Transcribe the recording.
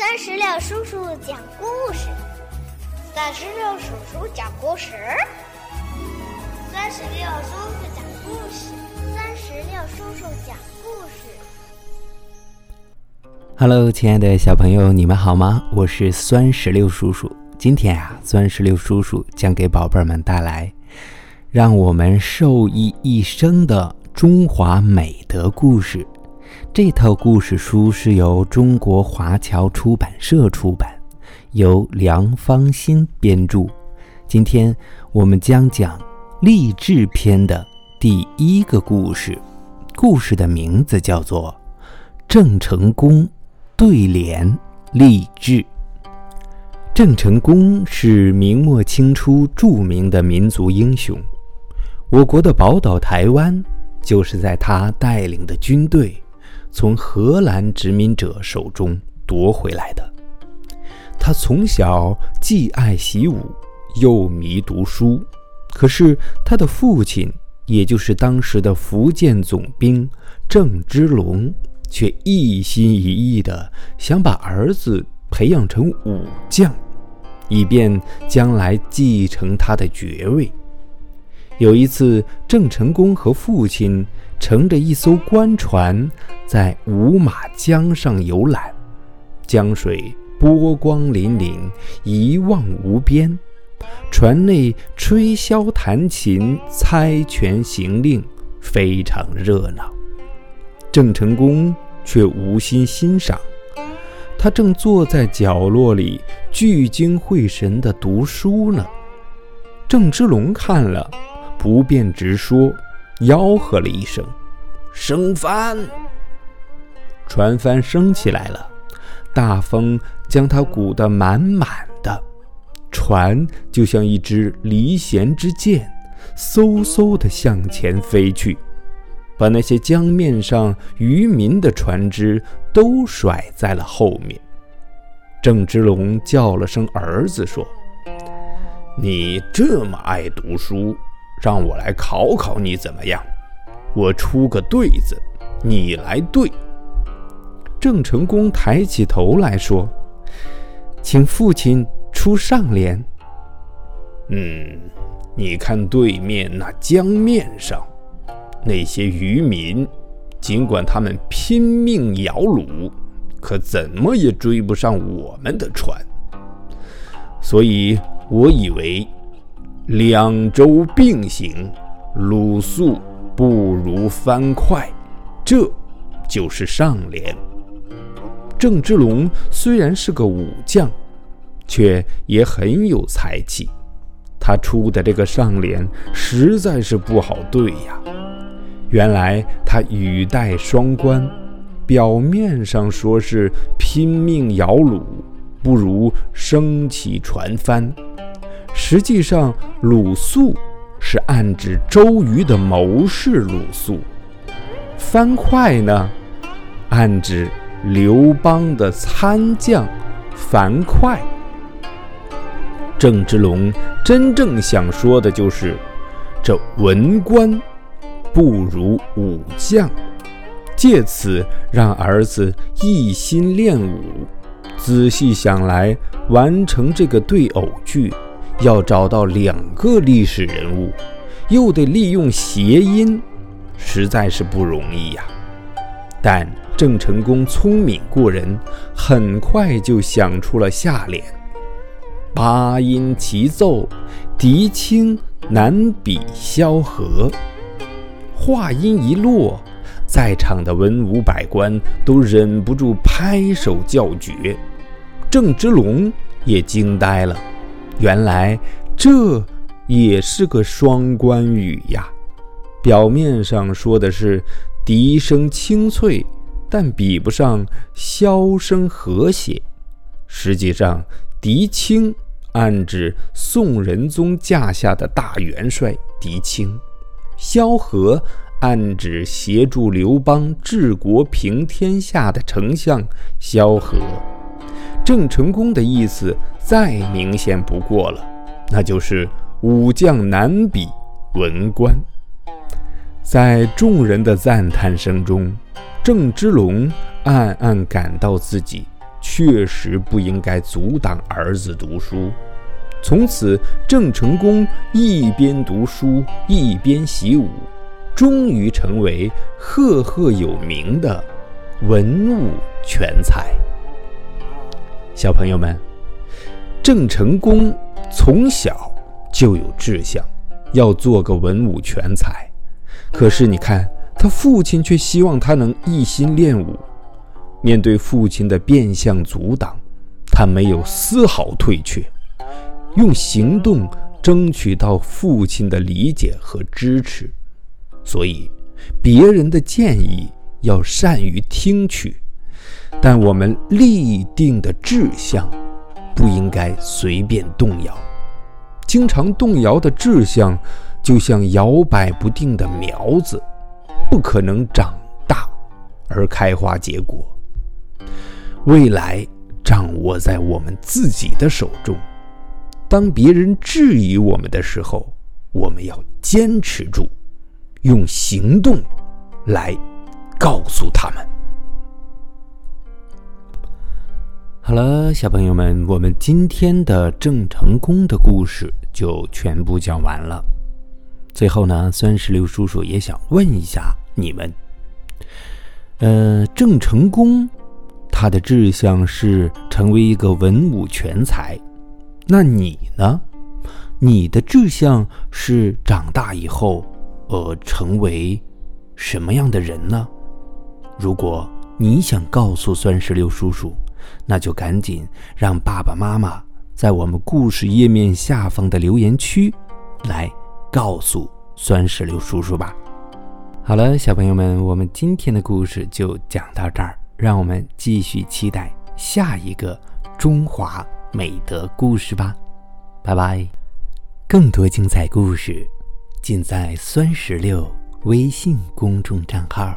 三十六叔叔讲故事，三十六叔叔讲故事，三十六叔叔讲故事，三十六叔叔讲故事。Hello，亲爱的小朋友，你们好吗？我是酸石榴叔叔。今天啊，酸石榴叔叔将给宝贝们带来让我们受益一生的中华美德故事。这套故事书是由中国华侨出版社出版，由梁芳新编著。今天我们将讲励志篇的第一个故事，故事的名字叫做《郑成功对联励志》。郑成功是明末清初著名的民族英雄，我国的宝岛台湾就是在他带领的军队。从荷兰殖民者手中夺回来的。他从小既爱习武，又迷读书。可是他的父亲，也就是当时的福建总兵郑芝龙，却一心一意地想把儿子培养成武将，以便将来继承他的爵位。有一次，郑成功和父亲。乘着一艘官船，在五马江上游览，江水波光粼粼，一望无边。船内吹箫弹琴，猜拳行令，非常热闹。郑成功却无心欣赏，他正坐在角落里聚精会神地读书呢。郑芝龙看了，不便直说。吆喝了一声：“升帆！”船帆升起来了，大风将它鼓得满满的，船就像一支离弦之箭，嗖嗖地向前飞去，把那些江面上渔民的船只都甩在了后面。郑芝龙叫了声“儿子”，说：“你这么爱读书。”让我来考考你怎么样？我出个对子，你来对。郑成功抬起头来说：“请父亲出上联。”嗯，你看对面那江面上那些渔民，尽管他们拼命摇橹，可怎么也追不上我们的船。所以我以为。两舟并行，鲁肃不如帆快，这就是上联。郑芝龙虽然是个武将，却也很有才气。他出的这个上联实在是不好对呀。原来他语带双关，表面上说是拼命摇橹，不如升起船帆。实际上，鲁肃是暗指周瑜的谋士鲁肃；樊哙呢，暗指刘邦的参将樊哙。郑芝龙真正想说的就是，这文官不如武将，借此让儿子一心练武。仔细想来，完成这个对偶句。要找到两个历史人物，又得利用谐音，实在是不容易呀。但郑成功聪明过人，很快就想出了下联：“八音齐奏，笛清难比萧何。”话音一落，在场的文武百官都忍不住拍手叫绝，郑芝龙也惊呆了。原来这也是个双关语呀！表面上说的是笛声清脆，但比不上箫声和谐。实际上，狄青暗指宋仁宗驾下的大元帅狄青，萧何暗指协助刘邦治国平天下的丞相萧何。郑成功的意思再明显不过了，那就是武将难比文官。在众人的赞叹声中，郑芝龙暗暗感到自己确实不应该阻挡儿子读书。从此，郑成功一边读书一边习武，终于成为赫赫有名的文武全才。小朋友们，郑成功从小就有志向，要做个文武全才。可是，你看他父亲却希望他能一心练武。面对父亲的变相阻挡，他没有丝毫退却。用行动争取到父亲的理解和支持，所以别人的建议要善于听取，但我们立定的志向不应该随便动摇。经常动摇的志向，就像摇摆不定的苗子，不可能长大而开花结果。未来掌握在我们自己的手中。当别人质疑我们的时候，我们要坚持住，用行动来告诉他们。好了，小朋友们，我们今天的郑成功的故事就全部讲完了。最后呢，酸石榴叔叔也想问一下你们：呃，郑成功他的志向是成为一个文武全才。那你呢？你的志向是长大以后，呃，成为什么样的人呢？如果你想告诉酸石榴叔叔，那就赶紧让爸爸妈妈在我们故事页面下方的留言区来告诉酸石榴叔叔吧。好了，小朋友们，我们今天的故事就讲到这儿，让我们继续期待下一个中华。美德故事吧，拜拜！更多精彩故事尽在酸石榴微信公众账号。